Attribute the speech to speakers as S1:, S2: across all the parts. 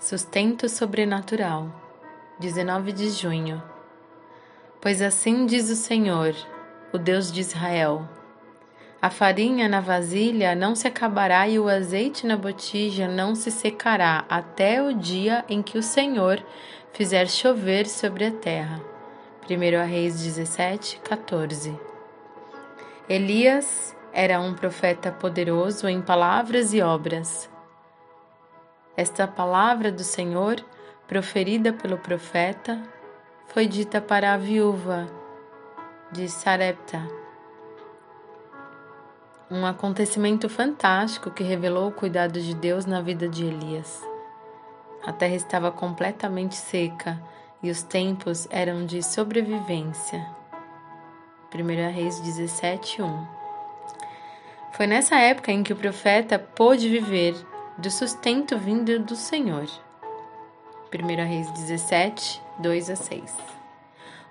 S1: Sustento sobrenatural. 19 de junho. Pois assim diz o Senhor, o Deus de Israel: A farinha na vasilha não se acabará e o azeite na botija não se secará até o dia em que o Senhor fizer chover sobre a terra. 1 Reis 17, 14. Elias era um profeta poderoso em palavras e obras esta palavra do Senhor, proferida pelo profeta, foi dita para a viúva de Sarepta. Um acontecimento fantástico que revelou o cuidado de Deus na vida de Elias. A terra estava completamente seca e os tempos eram de sobrevivência. 1 Reis 17, 1 Foi nessa época em que o profeta pôde viver do sustento vindo do Senhor. 1 Reis 17, 2 a 6.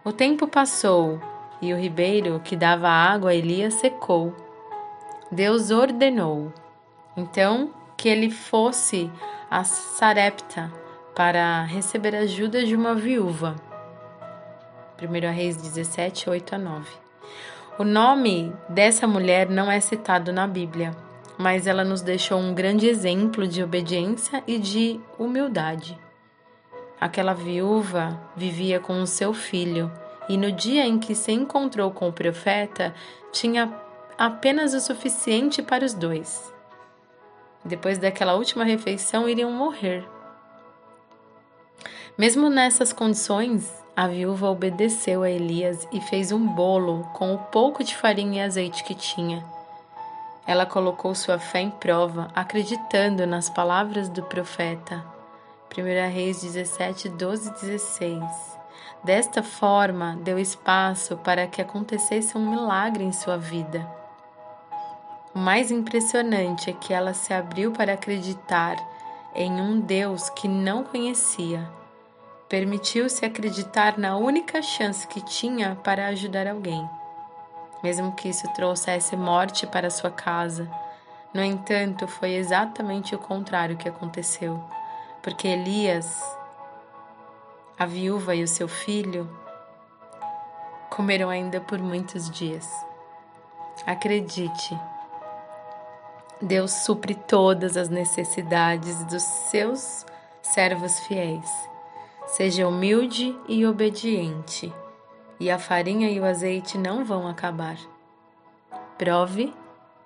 S1: O tempo passou e o ribeiro que dava água a Elias secou. Deus ordenou, então, que ele fosse a Sarepta para receber ajuda de uma viúva. 1 Reis 17, 8 a 9. O nome dessa mulher não é citado na Bíblia mas ela nos deixou um grande exemplo de obediência e de humildade. Aquela viúva vivia com o seu filho e no dia em que se encontrou com o profeta, tinha apenas o suficiente para os dois. Depois daquela última refeição, iriam morrer. Mesmo nessas condições, a viúva obedeceu a Elias e fez um bolo com o pouco de farinha e azeite que tinha. Ela colocou sua fé em prova, acreditando nas palavras do profeta. 1 Reis 17, 12 e 16. Desta forma, deu espaço para que acontecesse um milagre em sua vida. O mais impressionante é que ela se abriu para acreditar em um Deus que não conhecia. Permitiu-se acreditar na única chance que tinha para ajudar alguém mesmo que isso trouxesse morte para sua casa. No entanto, foi exatamente o contrário que aconteceu, porque Elias, a viúva e o seu filho comeram ainda por muitos dias. Acredite, Deus supre todas as necessidades dos seus servos fiéis. Seja humilde e obediente e a farinha e o azeite não vão acabar. Prove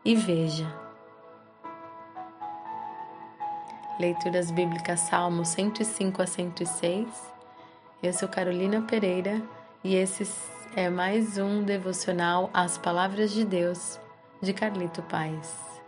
S1: e veja. Leituras Bíblicas Salmo 105 a 106. Eu sou Carolina Pereira e esse é mais um devocional às Palavras de Deus de Carlito Paz.